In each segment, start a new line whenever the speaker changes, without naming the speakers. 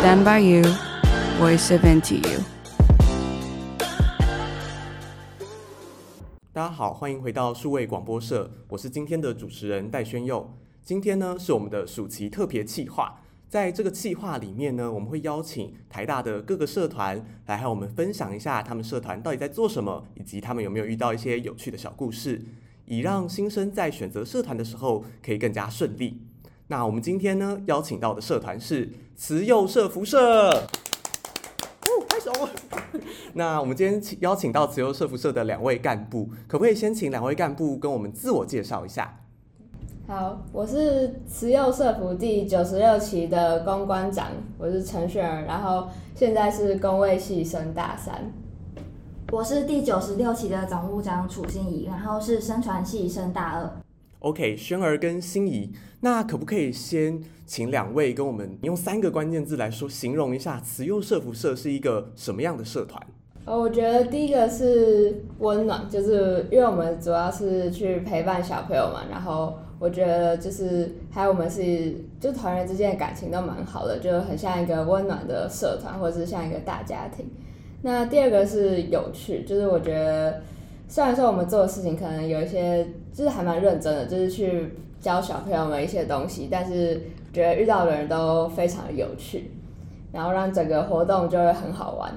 Stand by you, voice of NTU。
大家好，欢迎回到数位广播社，我是今天的主持人戴宣佑。今天呢是我们的暑期特别企划，在这个企划里面呢，我们会邀请台大的各个社团来和我们分享一下他们社团到底在做什么，以及他们有没有遇到一些有趣的小故事，以让新生在选择社团的时候可以更加顺利。那我们今天呢邀请到的社团是慈幼社福社，哦，拍手。那我们今天邀请到慈幼社福社的两位干部，可不可以先请两位干部跟我们自我介绍一下？
好，我是慈幼社福第九十六期的公关长，我是陈雪儿，然后现在是工位系升大三。
我是第九十六期的总务长楚心怡，然后是生传系升大二。
OK，璇儿跟心怡，那可不可以先请两位跟我们用三个关键字来说形容一下慈幼社福社是一个什么样的社团？
呃，我觉得第一个是温暖，就是因为我们主要是去陪伴小朋友嘛，然后我觉得就是还有我们是就团员之间的感情都蛮好的，就很像一个温暖的社团，或者是像一个大家庭。那第二个是有趣，就是我觉得。虽然说我们做的事情可能有一些，就是还蛮认真的，就是去教小朋友们一些东西，但是觉得遇到的人都非常有趣，然后让整个活动就会很好玩。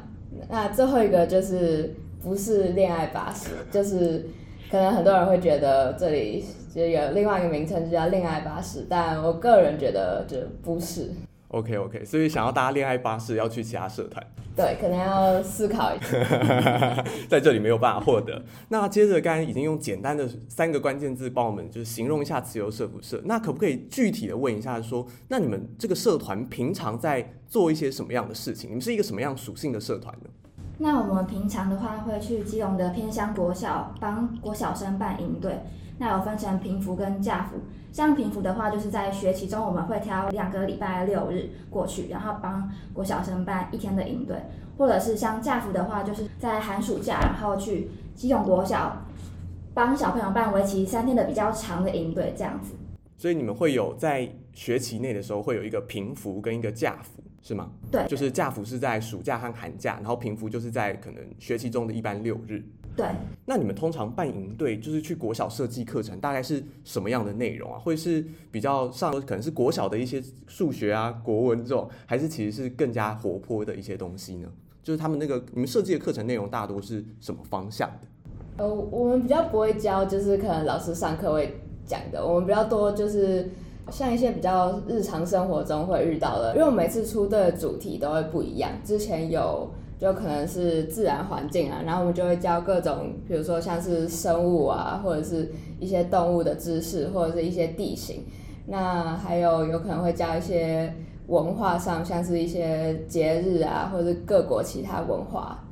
那最后一个就是不是恋爱巴士，就是可能很多人会觉得这里就有另外一个名称就叫恋爱巴士，但我个人觉得就不是。
OK OK，所以想要搭恋爱巴士要去其他社团。
对，可能要思考一下，
在这里没有办法获得。那接着刚才已经用简单的三个关键字帮我们就是形容一下自由社不社，那可不可以具体的问一下说，那你们这个社团平常在做一些什么样的事情？你们是一个什么样属性的社团呢？
那我们平常的话会去基隆的偏乡国小帮国小生办营队。那有分成平服跟假服，像平服的话，就是在学期中我们会挑两个礼拜六日过去，然后帮国小生办一天的营队，或者是像假服的话，就是在寒暑假，然后去基隆国小帮小朋友办为期三天的比较长的营队，这样子。
所以你们会有在学期内的时候会有一个平服跟一个假服，是吗？
对，
就是假服是在暑假和寒假，然后平服就是在可能学期中的一般六日。
对，
那你们通常办营队就是去国小设计课程，大概是什么样的内容啊？会是比较上可能是国小的一些数学啊、国文这种，还是其实是更加活泼的一些东西呢？就是他们那个你们设计的课程内容大多是什么方向的？
呃，我们比较不会教，就是可能老师上课会讲的，我们比较多就是像一些比较日常生活中会遇到的，因为我每次出队的主题都会不一样，之前有。就可能是自然环境啊，然后我们就会教各种，比如说像是生物啊，或者是一些动物的知识，或者是一些地形。那还有有可能会教一些文化上，像是一些节日啊，或者是各国其他文化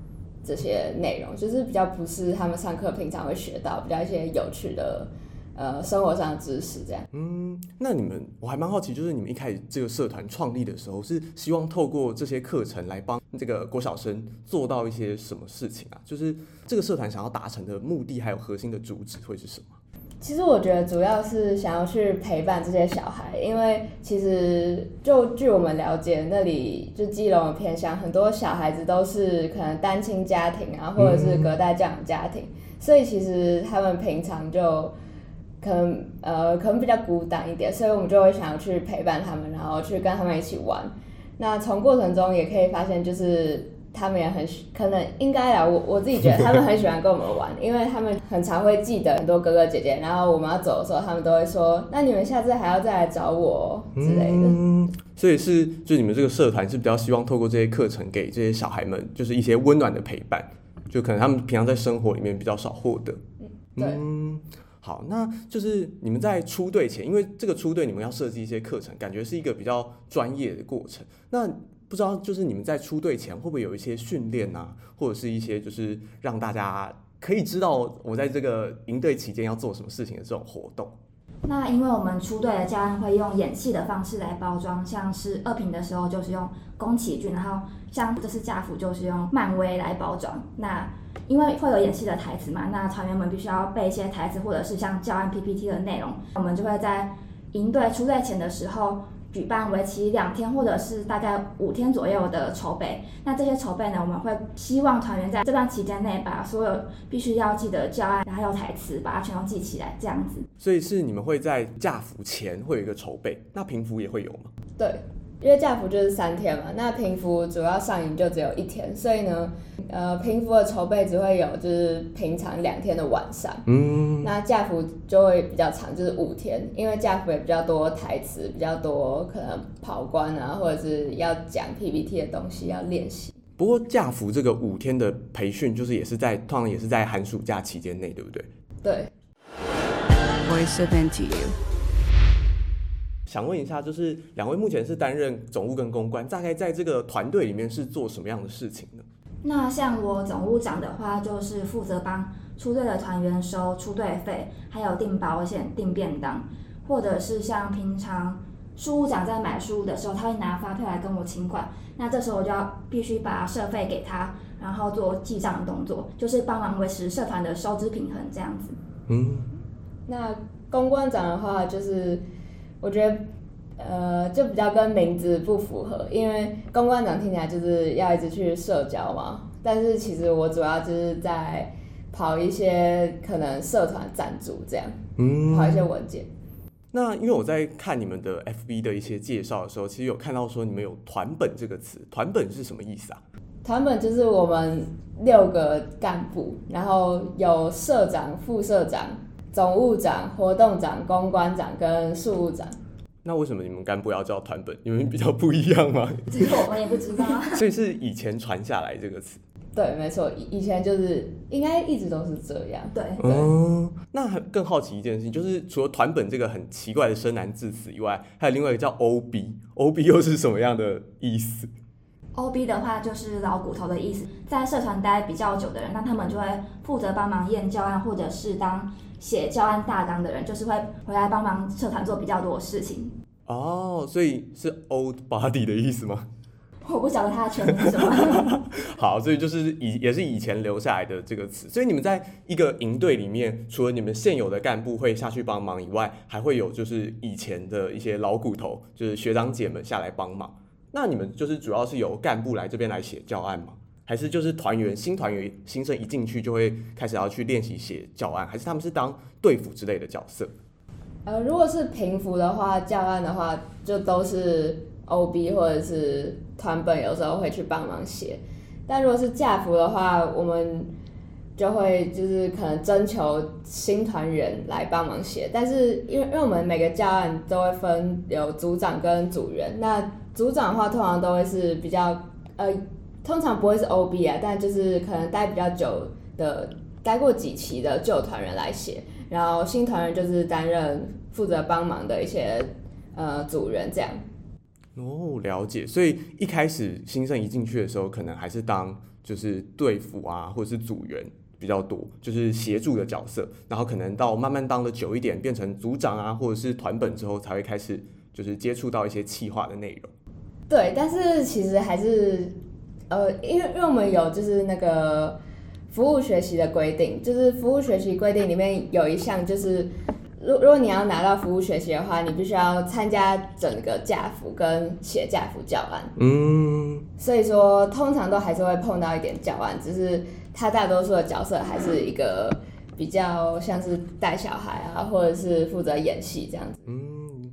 这些内容，就是比较不是他们上课平常会学到，比较一些有趣的。呃，生活上的知识这样。
嗯，那你们我还蛮好奇，就是你们一开始这个社团创立的时候，是希望透过这些课程来帮这个国小生做到一些什么事情啊？就是这个社团想要达成的目的，还有核心的主旨会是什么？
其实我觉得主要是想要去陪伴这些小孩，因为其实就据我们了解，那里就基隆的偏乡，很多小孩子都是可能单亲家庭啊，或者是隔代教养家庭，嗯，所以其实他们平常就。可能呃，可能比较孤单一点，所以我们就会想要去陪伴他们，然后去跟他们一起玩。那从过程中也可以发现，就是他们也很喜，可能应该啦，我我自己觉得他们很喜欢跟我们玩，因为他们很常会记得很多哥哥姐姐，然后我们要走的时候，他们都会说：“那你们下次还要再来找我之类的。”
嗯，所以是就你们这个社团是比较希望透过这些课程给这些小孩们，就是一些温暖的陪伴，就可能他们平常在生活里面比较少获得。
嗯，
对。好，那就是你们在出队前，因为这个出队你们要设计一些课程，感觉是一个比较专业的过程。那不知道就是你们在出队前会不会有一些训练啊，或者是一些就是让大家可以知道我在这个营队期间要做什么事情的这种活动？
那因为我们出队的教案会用演戏的方式来包装，像是二品的时候就是用宫崎骏，然后像这次家福就是用漫威来包装。那因为会有演戏的台词嘛，那团员们必须要背一些台词，或者是像教案 PPT 的内容。我们就会在赢队出队前的时候举办为期两天或者是大概五天左右的筹备。那这些筹备呢，我们会希望团员在这段期间内把所有必须要记得教案，还有台词，把它全都记起来，这样子。
所以是你们会在假服前会有一个筹备，那平服也会有吗？
对。因为假服就是三天嘛，那平服主要上营就只有一天，所以呢，呃，平服的筹备只会有就是平常两天的晚上，嗯，那假服就会比较长，就是五天，因为假服也比较多台词，比较多可能跑关啊，或者是要讲 PPT 的东西要练习。
不过假服这个五天的培训，就是也是在通常也是在寒暑假期间内，对不对？
对。
Voice of NTU。
想问一下，就是两位目前是担任总务跟公关，大概在这个团队里面是做什么样的事情呢？
那像我总务长的话，就是负责帮出队的团员收出队费，还有订保险、订便当，或者是像平常书务长在买书的时候，他会拿发票来跟我请款，那这时候我就要必须把社费给他，然后做记账的动作，就是帮忙维持社团的收支平衡这样子。
嗯，那公关长的话就是。我觉得，呃，就比较跟名字不符合，因为公关长听起来就是要一直去社交嘛。但是其实我主要就是在跑一些可能社团赞助这样，嗯，跑一些文件。
那因为我在看你们的 FB 的一些介绍的时候，其实有看到说你们有团本这个词，团本是什么意思啊？
团本就是我们六个干部，然后有社长、副社长。总务长、活动长、公关长跟事务长。
那为什么你们干部要叫团本？你们比较不一样吗？
这个我们也不知道。
所以是以前传下来这个词。
对，没错，以前就是应该一直都是这样。
对。
嗯，那更好奇一件事情，就是除了团本这个很奇怪的生难字词以外，还有另外一个叫 OB，OB 又是什么样的意思
？OB 的话就是老骨头的意思，在社团待比较久的人，那他们就会负责帮忙验教案，或者是当。写教案大纲的人，就是会回来帮忙社团做比较多的事情。
哦，所以是 old body 的意思吗？
我不晓得他的全名是什么。
好，所以就是以也是以前留下来的这个词。所以你们在一个营队里面，除了你们现有的干部会下去帮忙以外，还会有就是以前的一些老骨头，就是学长姐们下来帮忙。那你们就是主要是由干部来这边来写教案吗？还是就是团员新团员新生一进去就会开始要去练习写教案，还是他们是当队服之类的角色？
呃，如果是平服的话，教案的话就都是 OB 或者是团本，有时候会去帮忙写。但如果是架服的话，我们就会就是可能征求新团员来帮忙写。但是因为因为我们每个教案都会分有组长跟组员，那组长的话通常都会是比较呃。通常不会是 OB 啊，但就是可能待比较久的，待过几期的旧团员来写，然后新团员就是担任负责帮忙的一些呃组员这样。
哦，了解。所以一开始新生一进去的时候，可能还是当就是队服啊，或者是组员比较多，就是协助的角色。然后可能到慢慢当的久一点，变成组长啊，或者是团本之后，才会开始就是接触到一些企划的内容。
对，但是其实还是。呃，因为因为我们有就是那个服务学习的规定，就是服务学习规定里面有一项就是，如如果你要拿到服务学习的话，你必须要参加整个驾服跟写驾服教案。嗯，所以说通常都还是会碰到一点教案，只是他大多数的角色还是一个比较像是带小孩啊，或者是负责演戏这样子。
嗯，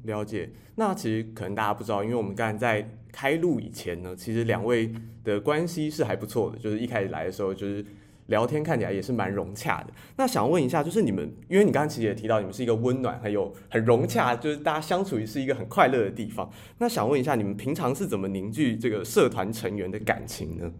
了解。那其实可能大家不知道，因为我们刚才在开录以前呢，其实两位的关系是还不错的，就是一开始来的时候，就是聊天看起来也是蛮融洽的。那想问一下，就是你们，因为你刚刚其实也提到，你们是一个温暖还有很融洽，就是大家相处于是一个很快乐的地方。那想问一下，你们平常是怎么凝聚这个社团成员的感情呢？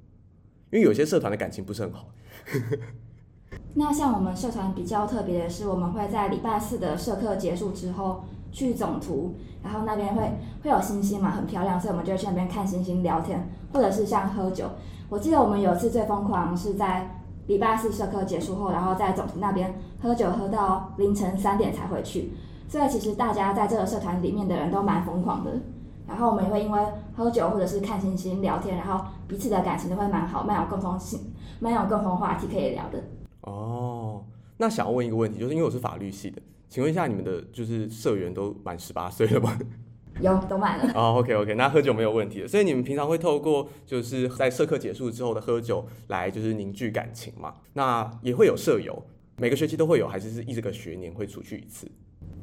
因为有些社团的感情不是很好。
那像我们社团比较特别的是，我们会在礼拜四的社课结束之后去总图，然后那边会会有星星嘛，很漂亮，所以我们就会去那边看星星、聊天，或者是像喝酒。我记得我们有一次最疯狂是在礼拜四社课结束后，然后在总图那边喝酒喝到凌晨三点才回去。所以其实大家在这个社团里面的人都蛮疯狂的。然后我们也会因为喝酒或者是看星星聊天，然后彼此的感情都会蛮好，蛮有共同性，蛮有共同话题可以聊的。
哦，那想要问一个问题，就是因为我是法律系的。请问一下，你们的就是社员都满十八岁了吗？
有都满了。
哦、oh,，OK OK，那喝酒没有问题的。所以你们平常会透过就是在社课结束之后的喝酒来就是凝聚感情嘛？那也会有舍友，每个学期都会有，还是是一整个学年会出去一次？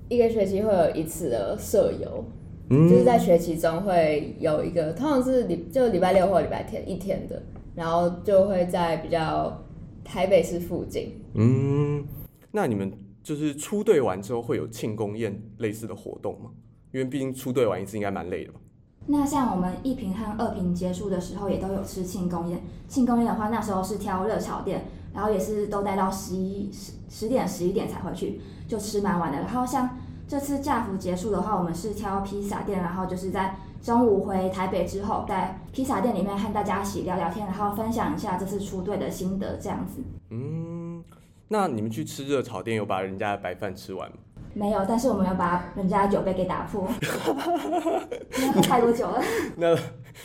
一个学期会有一次的舍友，嗯，就是在学期中会有一个，通常是礼就礼拜六或礼拜天一天的，然后就会在比较台北市附近。
嗯，那你们就是出队完之后会有庆功宴类似的活动吗？因为毕竟出队完一次应该蛮累的吧？
那像我们一坪和二坪结束的时候，也都有吃庆功宴。庆功宴的话，那时候是挑热炒店，然后也是都待到十一十十点十一点才回去，就吃蛮晚的。然后像这次假服结束的话，我们是挑披萨店，然后就是在中午回台北之后，在披萨店里面和大家一起聊聊天，然后分享一下这次出队的心得，这样子。
嗯，那你们去吃热炒店，有把人家的白饭吃完吗？
没有，但是我们要把人家的酒杯给打破，太多酒了。
那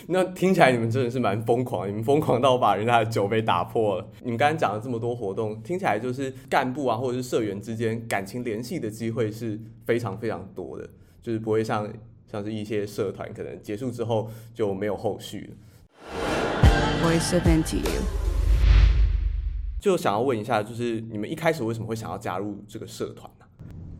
那听起来你们真的是蛮疯狂，你们疯狂到把人家的酒杯打破了。你们刚刚讲了这么多活动，听起来就是干部啊或者是社员之间感情联系的机会是非常非常多的，就是不会像像是一些社团可能结束之后就没有后续了。
Voice of NTU，
就想要问一下，就是你们一开始为什么会想要加入这个社团呢？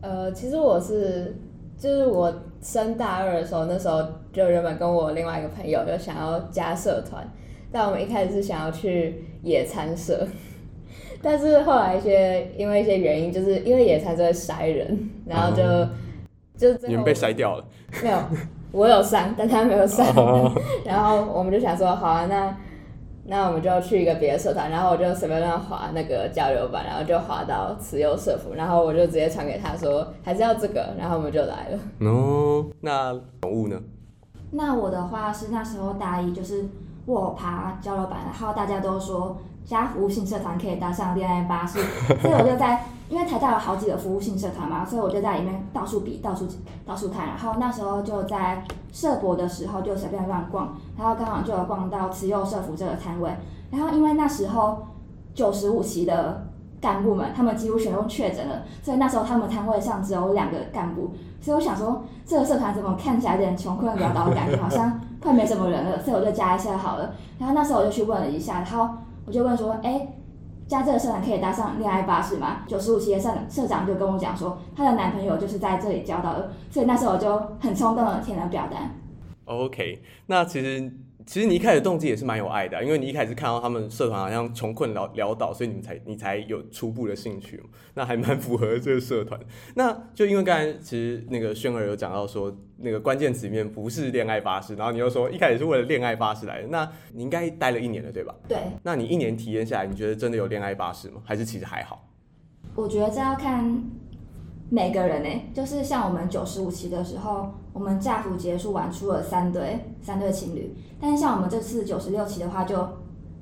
呃，其实我是，就是我升大二的时候，那时候就原本跟我另外一个朋友就想要加社团，但我们一开始是想要去野餐社，但是后来一些因为一些原因，就是因为野餐社会筛人，然后就、嗯、就
你们被筛掉了？
没有，我有上，但他没有上，然后我们就想说，好啊，那。那我们就去一个别的社团，然后我就随便乱划那个交流版，然后就划到慈幼社服，然后我就直接传给他说还是要这个，然后我们就来了。
哦，那宠物呢？
那我的话是那时候大一，就是我爬交流版，然后大家都说加服务性社团可以搭上恋爱巴士，所以我就在。因为台大有好几个服务性社团嘛，所以我就在里面到处比、到处到处看。然后那时候就在社博的时候就随便乱逛，然后刚好就有逛到慈幼社服这个摊位。然后因为那时候九十五期的干部们他们几乎全都确诊了，所以那时候他们摊位上只有两个干部。所以我想说，这个社团怎么看起来有点穷困潦倒的感觉，好像快没什么人了，所以我就加一下好了。然后那时候我就去问了一下，然后我就问说，哎。加这个社长可以搭上恋爱巴士吗？九十五期的社社长就跟我讲说，她的男朋友就是在这里交到的，所以那时候我就很冲动的填了表单。
OK，那其实。其实你一开始动机也是蛮有爱的，因为你一开始看到他们社团好像穷困潦潦倒，所以你们才你才有初步的兴趣嘛，那还蛮符合这个社团。那就因为刚才其实那个轩儿有讲到说，那个关键词里面不是恋爱巴士，然后你又说一开始是为了恋爱巴士来的，那你应该待了一年了对吧？
对。
那你一年体验下来，你觉得真的有恋爱巴士吗？还是其实还好？
我觉得这要看。每个人呢、欸，就是像我们九十五期的时候，我们假服结束完出了三对三对情侣，但是像我们这次九十六期的话，就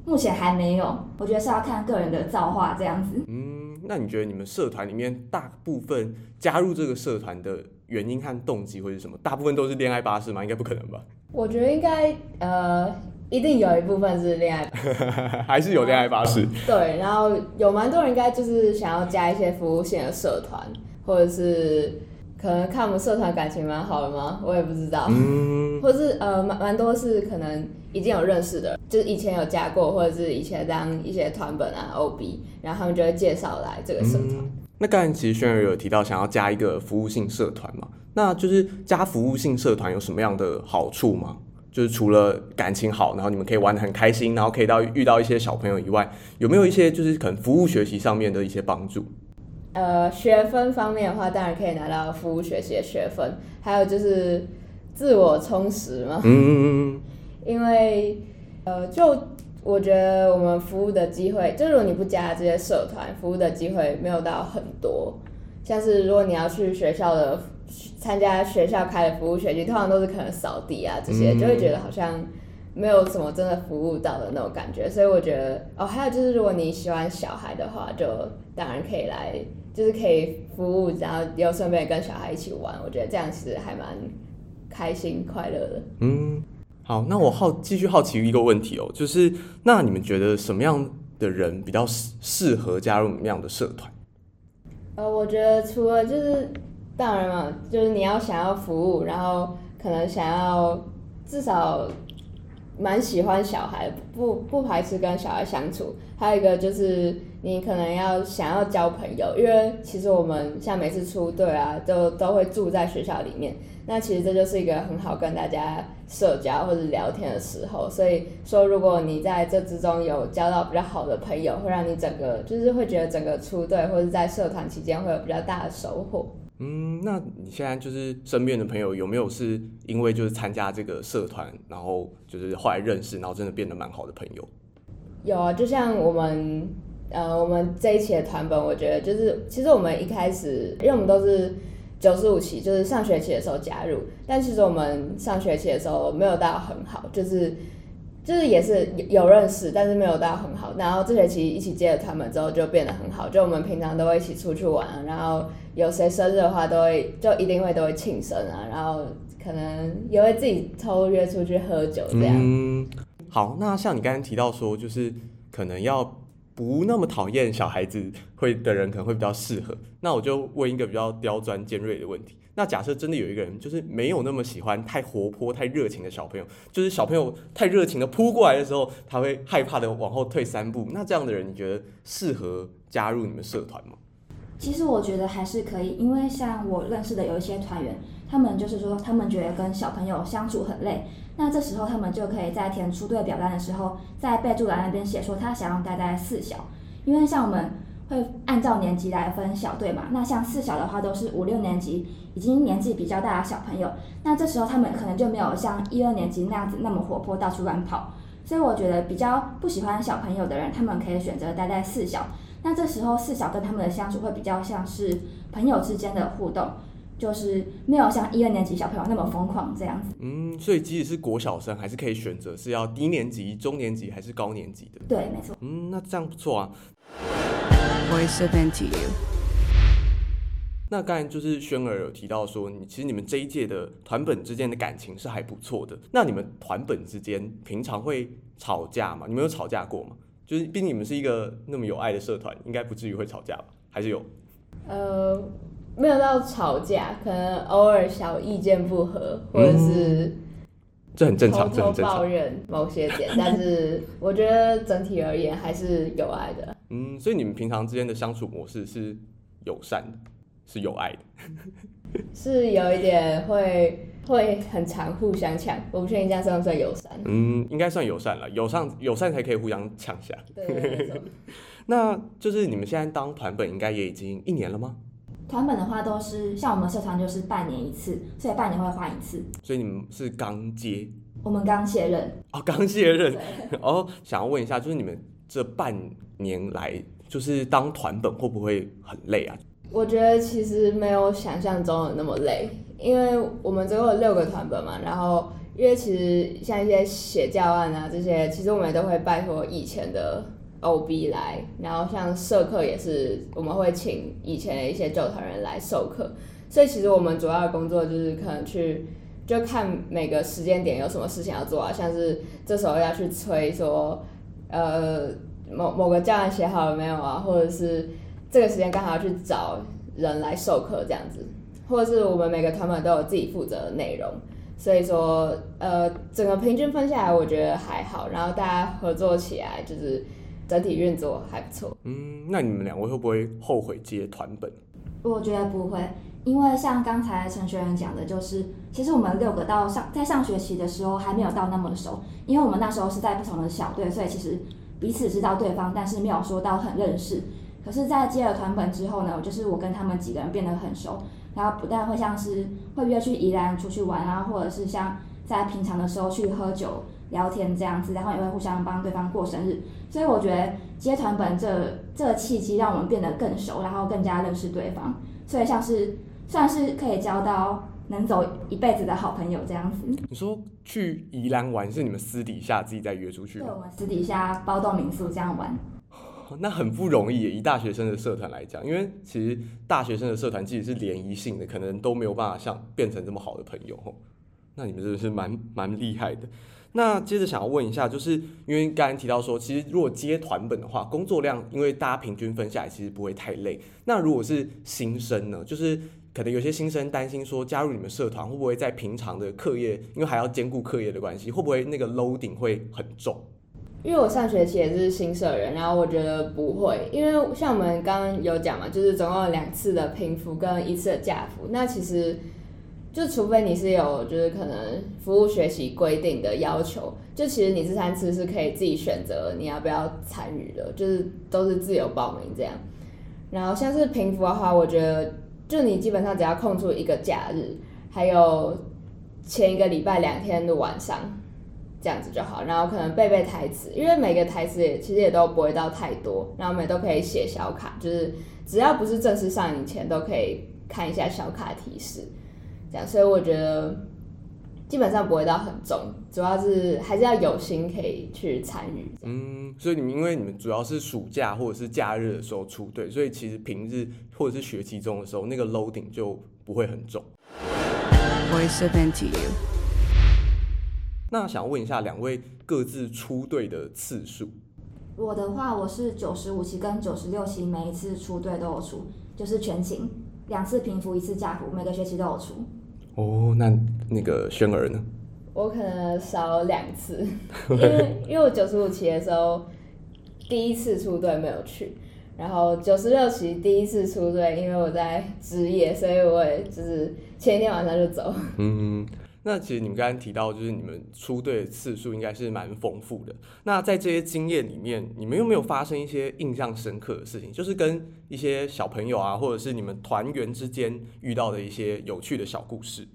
目前还没有。我觉得是要看个人的造化这样子。
嗯，那你觉得你们社团里面大部分加入这个社团的原因和动机会是什么？大部分都是恋爱巴士吗？应该不可能吧？
我觉得应该呃，一定有一部分是恋爱巴士，
还是有恋爱巴士。
对，然后有蛮多人应该就是想要加一些服务性的社团。或者是可能看我们社团感情蛮好的吗？我也不知道。嗯。或者是呃蛮蛮多是可能已经有认识的，就是以前有加过，或者是以前当一些团本啊 OB，然后他们就会介绍来这个社团。嗯。
那刚才其实轩儿有提到想要加一个服务性社团嘛？那就是加服务性社团有什么样的好处吗？就是除了感情好，然后你们可以玩的很开心，然后可以到遇到一些小朋友以外，有没有一些就是可能服务学习上面的一些帮助？
呃，学分方面的话，当然可以拿到服务学习的学分，还有就是自我充实嘛。嗯。因为呃，就我觉得我们服务的机会，就如果你不加这些社团，服务的机会没有到很多。像是如果你要去学校的参加学校开的服务学习，通常都是可能扫地啊这些，就会觉得好像没有什么真的服务到的那种感觉。所以我觉得哦，还有就是如果你喜欢小孩的话，就当然可以来。就是可以服务，然后又顺便跟小孩一起玩，我觉得这样其实还蛮开心快乐的。
嗯，好，那我好继续好奇一个问题哦，就是那你们觉得什么样的人比较适适合加入什么样的社团？
呃，我觉得除了就是当然嘛，就是你要想要服务，然后可能想要至少蛮喜欢小孩，不不排斥跟小孩相处。还有一个就是你可能要想要交朋友，因为其实我们像每次出队啊，都都会住在学校里面。那其实这就是一个很好跟大家社交或者聊天的时候。所以说，如果你在这之中有交到比较好的朋友，会让你整个就是会觉得整个出队或者在社团期间会有比较大的收获。
嗯，那你现在就是身边的朋友有没有是因为就是参加这个社团，然后就是后来认识，然后真的变得蛮好的朋友？
有啊，就像我们，呃，我们这一期的团本，我觉得就是，其实我们一开始，因为我们都是九十五期，就是上学期的时候加入，但其实我们上学期的时候没有到很好，就是，就是也是有认识，但是没有到很好。然后这学期一起接了团本之后，就变得很好，就我们平常都会一起出去玩，然后有谁生日的话，都会就一定会都会庆生啊，然后可能也会自己偷约出去喝酒这样。
嗯好，那像你刚刚提到说，就是可能要不那么讨厌小孩子会的人，可能会比较适合。那我就问一个比较刁钻尖锐的问题：那假设真的有一个人，就是没有那么喜欢太活泼、太热情的小朋友，就是小朋友太热情的扑过来的时候，他会害怕的往后退三步。那这样的人，你觉得适合加入你们社团吗？
其实我觉得还是可以，因为像我认识的有一些团员，他们就是说，他们觉得跟小朋友相处很累。那这时候他们就可以在填出队表单的时候，在备注栏那边写说他想要待在四小，因为像我们会按照年级来分小队嘛，那像四小的话都是五六年级，已经年纪比较大的小朋友，那这时候他们可能就没有像一二年级那样子那么活泼到处乱跑，所以我觉得比较不喜欢小朋友的人，他们可以选择待在四小，那这时候四小跟他们的相处会比较像是朋友之间的互动。就是没有像一二年级小朋友那么疯狂这样子。
嗯，所以即使是国小生，还是可以选择是要低年级、中年级还是高年级的。
对，没错。
嗯，那这样不错啊。
Voice of NTU。
那刚才就是轩儿有提到说，你其实你们这一届的团本之间的感情是还不错的。那你们团本之间平常会吵架吗？你们有吵架过吗？就是毕竟你们是一个那么有爱的社团，应该不至于会吵架吧？还是有？
呃。没有到吵架，可能偶尔小意见不合，或者是
这很正常，
正常抱怨某些点，但是我觉得整体而言还是有爱的。
嗯，所以你们平常之间的相处模式是友善的，是有爱的，
是有一点会会很常互相抢，我不确定这样算不算友善。
嗯，应该算友善了，友善友善才可以互相抢下。
对，
那就是你们现在当团本应该也已经一年了吗？
团本的话都是像我们社团就是半年一次，所以半年会换一次。
所以你们是刚接？
我们刚卸任。
哦，刚卸任。哦，想要问一下，就是你们这半年来，就是当团本会不会很累啊？
我觉得其实没有想象中的那么累，因为我们总共有六个团本嘛，然后因为其实像一些写教案啊这些，其实我们也都会拜托以前的。OB 来，然后像社课也是，我们会请以前的一些旧团员来授课，所以其实我们主要的工作就是可能去就看每个时间点有什么事情要做啊，像是这时候要去催说，呃，某某个教案写好了没有啊，或者是这个时间刚好要去找人来授课这样子，或者是我们每个团本都有自己负责的内容，所以说呃，整个平均分下来我觉得还好，然后大家合作起来就是。整体运作还不错。
嗯，那你们两位会不会后悔接团本？
我觉得不会，因为像刚才陈学仁讲的，就是其实我们六个到上在上学期的时候还没有到那么熟，因为我们那时候是在不同的小队，所以其实彼此知道对方，但是没有说到很认识。可是，在接了团本之后呢，就是我跟他们几个人变得很熟，然后不但会像是会约去宜兰出去玩啊，或者是像在平常的时候去喝酒。聊天这样子，然后也会互相帮对方过生日，所以我觉得接团本这这个契机让我们变得更熟，然后更加认识对方，所以像是算是可以交到能走一辈子的好朋友这样子。
你说去宜兰玩是你们私底下自己在约出去吗？
对，我们私底下包栋民宿这样玩。
那很不容易，以大学生的社团来讲，因为其实大学生的社团即使是联谊性的，可能都没有办法像变成这么好的朋友。那你们真的是蛮蛮厉害的。那接着想要问一下，就是因为刚才提到说，其实如果接团本的话，工作量因为大家平均分下来其实不会太累。那如果是新生呢，就是可能有些新生担心说，加入你们社团会不会在平常的课业，因为还要兼顾课业的关系，会不会那个 loading 会很重？
因为我上学期也是新社员，然后我觉得不会，因为像我们刚刚有讲嘛，就是总共有两次的平服跟一次的驾辅，那其实就除非你是有就是可能服务学习规定的要求，就其实你这三次是可以自己选择你要不要参与的，就是都是自由报名这样。然后像是平服的话，我觉得。就你基本上只要空出一个假日，还有前一个礼拜两天的晚上，这样子就好。然后可能背背台词，因为每个台词也其实也都不会到太多，然后我们都可以写小卡，就是只要不是正式上映前都可以看一下小卡提示，这样。所以我觉得。基本上不会到很重，主要是还是要有心可以去参与。
嗯，所以你们因为你们主要是暑假或者是假日的时候出队，所以其实平日或者是学期中的时候，那个 loading 就不会很重。
Voice of NTU。
那想问一下两位各自出队的次数？
我的话，我是九十五期跟九十六期，每一次出队都有出，就是全勤，两次平服，一次假服，每个学期都有出。
哦，那那个轩儿呢？
我可能少两次，因为因为我九十五期的时候第一次出队没有去，然后九十六期第一次出队，因为我在职业，所以我也就是前一天晚上就走。
嗯。那其实你们刚刚提到，就是你们出队的次数应该是蛮丰富的。那在这些经验里面，你们有没有发生一些印象深刻的事情？就是跟一些小朋友啊，或者是你们团员之间遇到的一些有趣的小故事。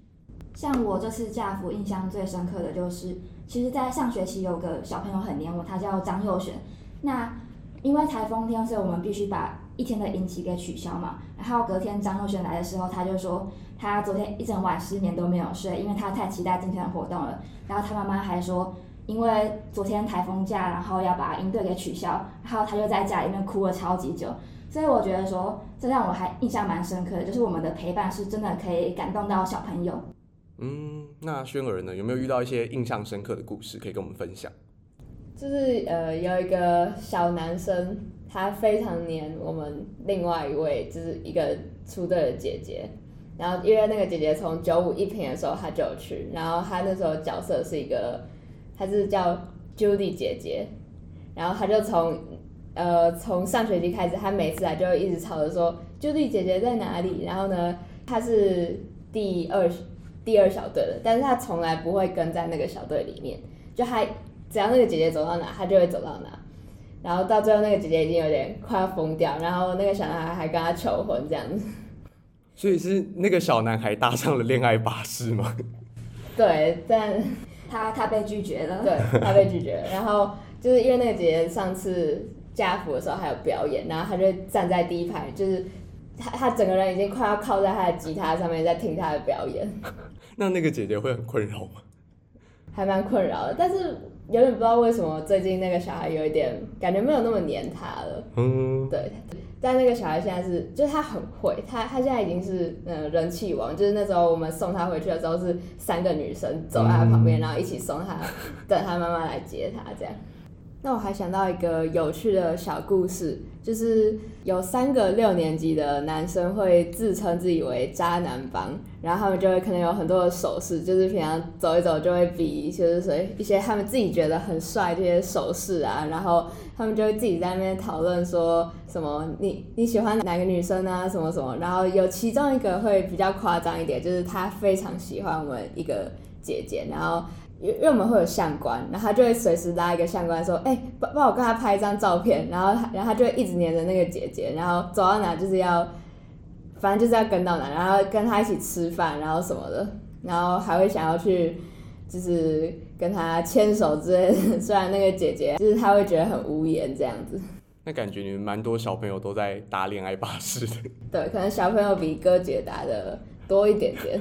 像我这次驾辅印象最深刻的就是，其实，在上学期有个小朋友很黏我，他叫张佑选。那因为台风天，所以我们必须把一天的营期给取消嘛。然后隔天张佑选来的时候，他就说。他昨天一整晚失眠都没有睡，因为他太期待今天的活动了。然后他妈妈还说，因为昨天台风假，然后要把营队给取消，然后他就在家里面哭了超级久。所以我觉得说，这让我还印象蛮深刻的，就是我们的陪伴是真的可以感动到小朋友。
嗯，那轩儿呢，有没有遇到一些印象深刻的故事可以跟我们分享？
就是呃，有一个小男生，他非常黏我们另外一位，就是一个出队的姐姐。然后因为那个姐姐从九五一评的时候，她就有去，然后她那时候角色是一个，她是叫 Judy 姐姐，然后她就从呃从上学期开始，她每次来就会一直吵着说 Judy 姐姐在哪里？然后呢，她是第二第二小队的，但是她从来不会跟在那个小队里面，就她只要那个姐姐走到哪，她就会走到哪，然后到最后那个姐姐已经有点快要疯掉，然后那个小男孩还跟她求婚这样子。
所以是那个小男孩搭上了恋爱巴士吗？
对，但
他他被拒绝了。
对，他被拒绝了。然后就是因为那个姐姐上次驾辅的时候还有表演，然后他就站在第一排，就是他他整个人已经快要靠在他的吉他上面在听他的表演。
那那个姐姐会很困扰吗？
还蛮困扰的，但是有点不知道为什么最近那个小孩有一点感觉没有那么黏他了。嗯，对。但那个小孩现在是，就是他很会，他他现在已经是嗯人气王，就是那时候我们送他回去的时候是三个女生走在他旁边，然后一起送他，等他妈妈来接他这样。那我还想到一个有趣的小故事，就是有三个六年级的男生会自称自己为渣男帮，然后他们就会可能有很多的手势，就是平常走一走就会比，就是谁一些他们自己觉得很帅这些手势啊，然后他们就会自己在那边讨论说什么你你喜欢哪个女生啊什么什么，然后有其中一个会比较夸张一点，就是他非常喜欢我们一个姐姐，然后。因为我们会有相关，然后他就会随时拉一个相关说：“哎、欸，帮帮我跟他拍一张照片。”然后，然后他就会一直黏着那个姐姐，然后走到哪就是要，反正就是要跟到哪，然后跟他一起吃饭，然后什么的，然后还会想要去，就是跟他牵手之类的。虽然那个姐姐就是他会觉得很无言这样子。
那感觉你们蛮多小朋友都在搭恋爱巴士的。
对，可能小朋友比哥姐搭的多一点点。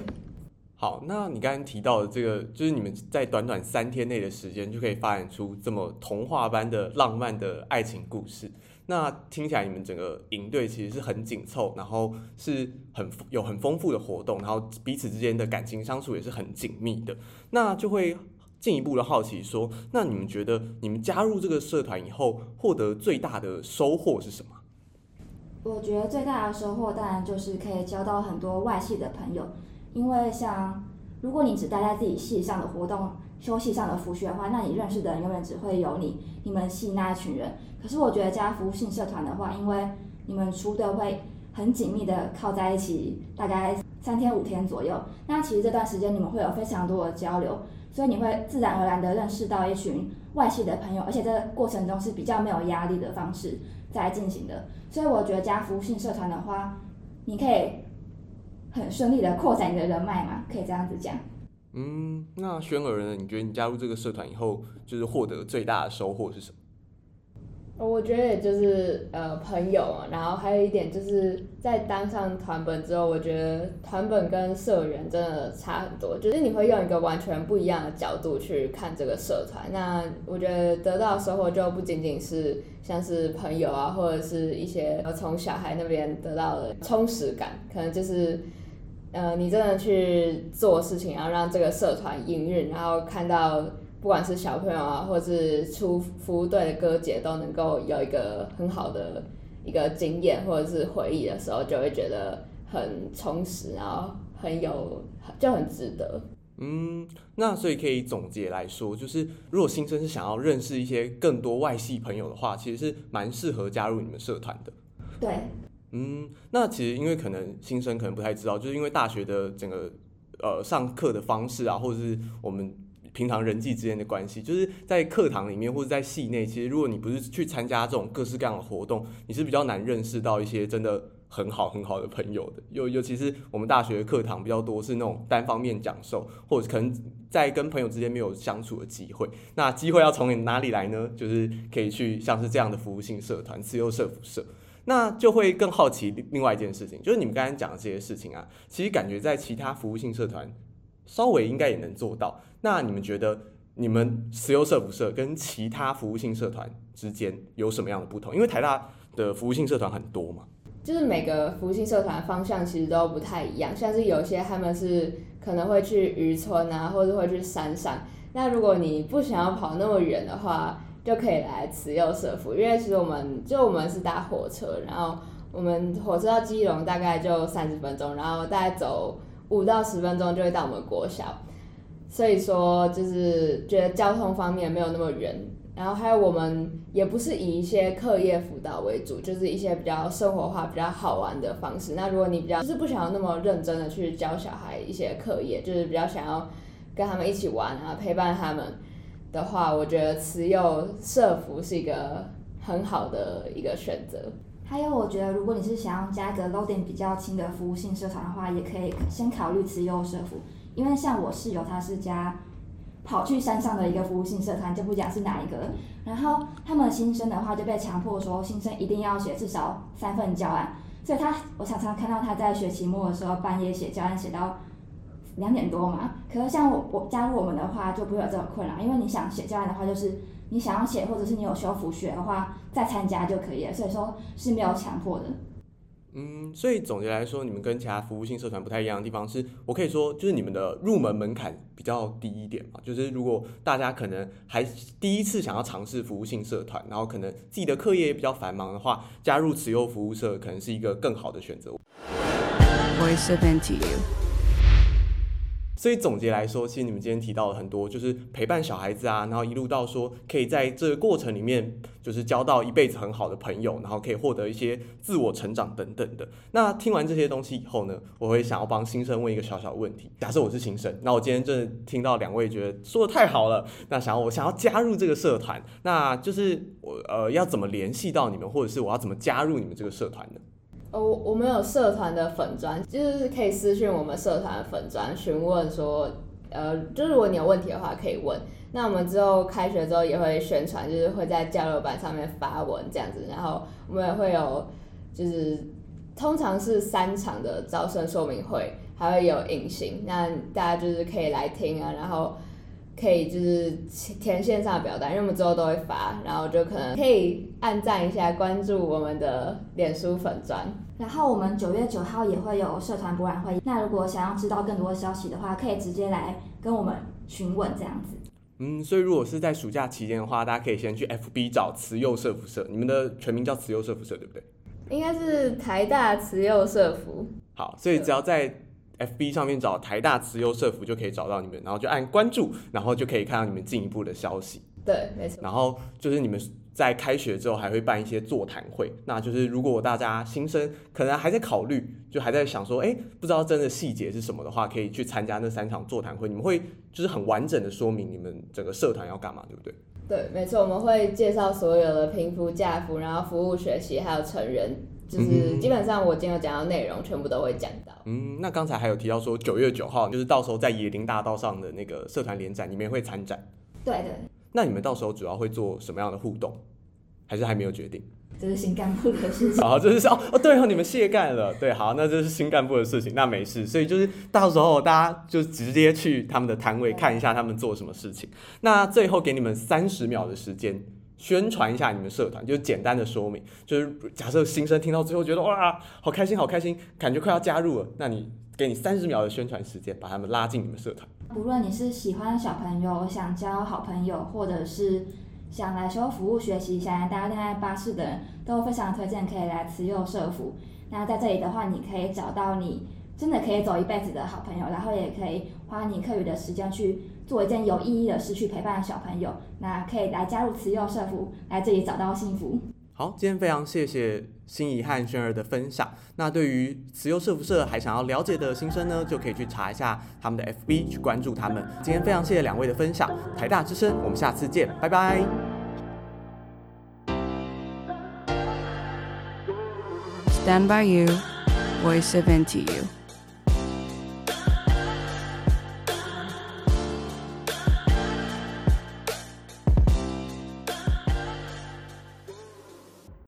好，那你刚刚提到的这个，就是你们在短短三天内的时间就可以发展出这么童话般的浪漫的爱情故事。那听起来你们整个营队其实是很紧凑，然后是很有很丰富的活动，然后彼此之间的感情相处也是很紧密的。那就会进一步的好奇说，那你们觉得你们加入这个社团以后获得最大的收获是什么？
我觉得最大的收获当然就是可以交到很多外系的朋友，因为像如果你只待在自己系上的活动、休息上的服学的话，那你认识的人永远只会有你你们系那一群人。可是我觉得加服务性社团的话，因为你们出队会很紧密的靠在一起，大概三天五天左右。那其实这段时间你们会有非常多的交流，所以你会自然而然的认识到一群外系的朋友，而且这个过程中是比较没有压力的方式在进行的。所以我觉得加服务性社团的话，你可以很顺利的扩展你的人脉嘛，可以这样子讲。
嗯，那轩儿呢？你觉得你加入这个社团以后，就是获得最大的收获是什么？
我觉得也就是呃朋友啊，然后还有一点就是在当上团本之后，我觉得团本跟社员真的差很多，就是你会用一个完全不一样的角度去看这个社团。那我觉得得到的收获就不仅仅是像是朋友啊，或者是一些从小孩那边得到的充实感，可能就是呃你真的去做事情，然后让这个社团营运，然后看到。不管是小朋友啊，或者是出服务队的哥姐，都能够有一个很好的一个经验或者是回忆的时候，就会觉得很充实，然后很有就很值得。
嗯，那所以可以总结来说，就是如果新生是想要认识一些更多外系朋友的话，其实是蛮适合加入你们社团的。
对。
嗯，那其实因为可能新生可能不太知道，就是因为大学的整个呃上课的方式啊，或者是我们。平常人际之间的关系，就是在课堂里面或者在系内，其实如果你不是去参加这种各式各样的活动，你是比较难认识到一些真的很好很好的朋友的。尤尤其是我们大学的课堂比较多是那种单方面讲授，或者可能在跟朋友之间没有相处的机会。那机会要从哪里来呢？就是可以去像是这样的服务性社团，自由社福社。那就会更好奇另外一件事情，就是你们刚才讲的这些事情啊，其实感觉在其他服务性社团稍微应该也能做到。那你们觉得，你们石油社福社跟其他服务性社团之间有什么样的不同？因为台大的服务性社团很多嘛，
就是每个服务性社团方向其实都不太一样。像是有些他们是可能会去渔村啊，或者会去山上。那如果你不想要跑那么远的话，就可以来慈幼社福，因为其实我们就我们是搭火车，然后我们火车到基隆大概就三十分钟，然后大概走五到十分钟就会到我们国小。所以说，就是觉得交通方面没有那么远，然后还有我们也不是以一些课业辅导为主，就是一些比较生活化、比较好玩的方式。那如果你比较就是不想要那么认真的去教小孩一些课业，就是比较想要跟他们一起玩啊，陪伴他们的话，我觉得慈幼社服是一个很好的一个选择。
还有，我觉得如果你是想要加一个 logan 比较轻的服务性社团的话，也可以先考虑慈幼社服。因为像我室友，他是加跑去山上的一个服务性社团，就不讲是哪一个。然后他们新生的话就被强迫说，新生一定要写至少三份教案。所以他，我常常看到他在学期末的时候半夜写教案，写到两点多嘛。可是像我，我加入我们的话，就不会有这种困扰，因为你想写教案的话，就是你想要写，或者是你有修辅学的话，再参加就可以了。所以说是没有强迫的。
嗯，所以总结来说，你们跟其他服务性社团不太一样的地方是，我可以说就是你们的入门门槛比较低一点嘛。就是如果大家可能还第一次想要尝试服务性社团，然后可能自己的课业也比较繁忙的话，加入慈幼服务社可能是一个更好的选择。
Voice of NTU
所以总结来说，其实你们今天提到了很多，就是陪伴小孩子啊，然后一路到说可以在这个过程里面，就是交到一辈子很好的朋友，然后可以获得一些自我成长等等的。那听完这些东西以后呢，我会想要帮新生问一个小小问题：假设我是新生，那我今天真的听到两位觉得说的太好了，那想要我想要加入这个社团，那就是我呃要怎么联系到你们，或者是我要怎么加入你们这个社团呢？
哦，我们有社团的粉专，就是可以私信我们社团的粉专询问说，呃，就是如果你有问题的话可以问。那我们之后开学之后也会宣传，就是会在交流板上面发文这样子，然后我们也会有，就是通常是三场的招生说明会，还会有迎新，那大家就是可以来听啊，然后。可以就是填线上的表单，因为我们之后都会发，然后就可能可以按赞一下，关注我们的脸书粉砖。
然后我们九月九号也会有社团博览会，那如果想要知道更多的消息的话，可以直接来跟我们询问这样子。
嗯，所以如果是在暑假期间的话，大家可以先去 FB 找慈幼社福社，你们的全名叫慈幼社福社，对不对？
应该是台大慈幼社福。
好，所以只要在 FB 上面找台大慈幼社服就可以找到你们，然后就按关注，然后就可以看到你们进一步的消息。
对，没错。
然后就是你们在开学之后还会办一些座谈会，那就是如果大家新生可能还在考虑，就还在想说，哎，不知道真的细节是什么的话，可以去参加那三场座谈会。你们会就是很完整的说明你们整个社团要干嘛，对不对？
对，没错，我们会介绍所有的评辅、驾辅，然后服务学习，还有成人，就是基本上我今天有讲到内容，全部都会讲到。
嗯，那刚才还有提到说九月九号，就是到时候在野林大道上的那个社团联展，你们也会参展。
对对。
那你们到时候主要会做什么样的互动？还是还没有决定？
这是新干部的事情。
好，这是哦哦，对哦，你们卸干了，对，好，那这是新干部的事情，那没事。所以就是到时候大家就直接去他们的摊位看一下他们做什么事情。那最后给你们三十秒的时间宣传一下你们社团，就是简单的说明。就是假设新生听到最后觉得哇，好开心，好开心，感觉快要加入了，那你给你三十秒的宣传时间，把他们拉进你们社团。
无论你是喜欢小朋友，想交好朋友，或者是想来修服务学习，想来搭恋爱巴士的人，都非常推荐可以来慈幼社服。那在这里的话，你可以找到你真的可以走一辈子的好朋友，然后也可以花你课余的时间去做一件有意义的事，去陪伴小朋友。那可以来加入慈幼社福，来这里找到幸福。
好，今天非常谢谢心怡和轩儿的分享。那对于慈幼社福社还想要了解的新生呢，就可以去查一下他们的 FB，去关注他们。今天非常谢谢两位的分享，台大之声，我们下次见，拜拜。
Stand by you, voice of NTU.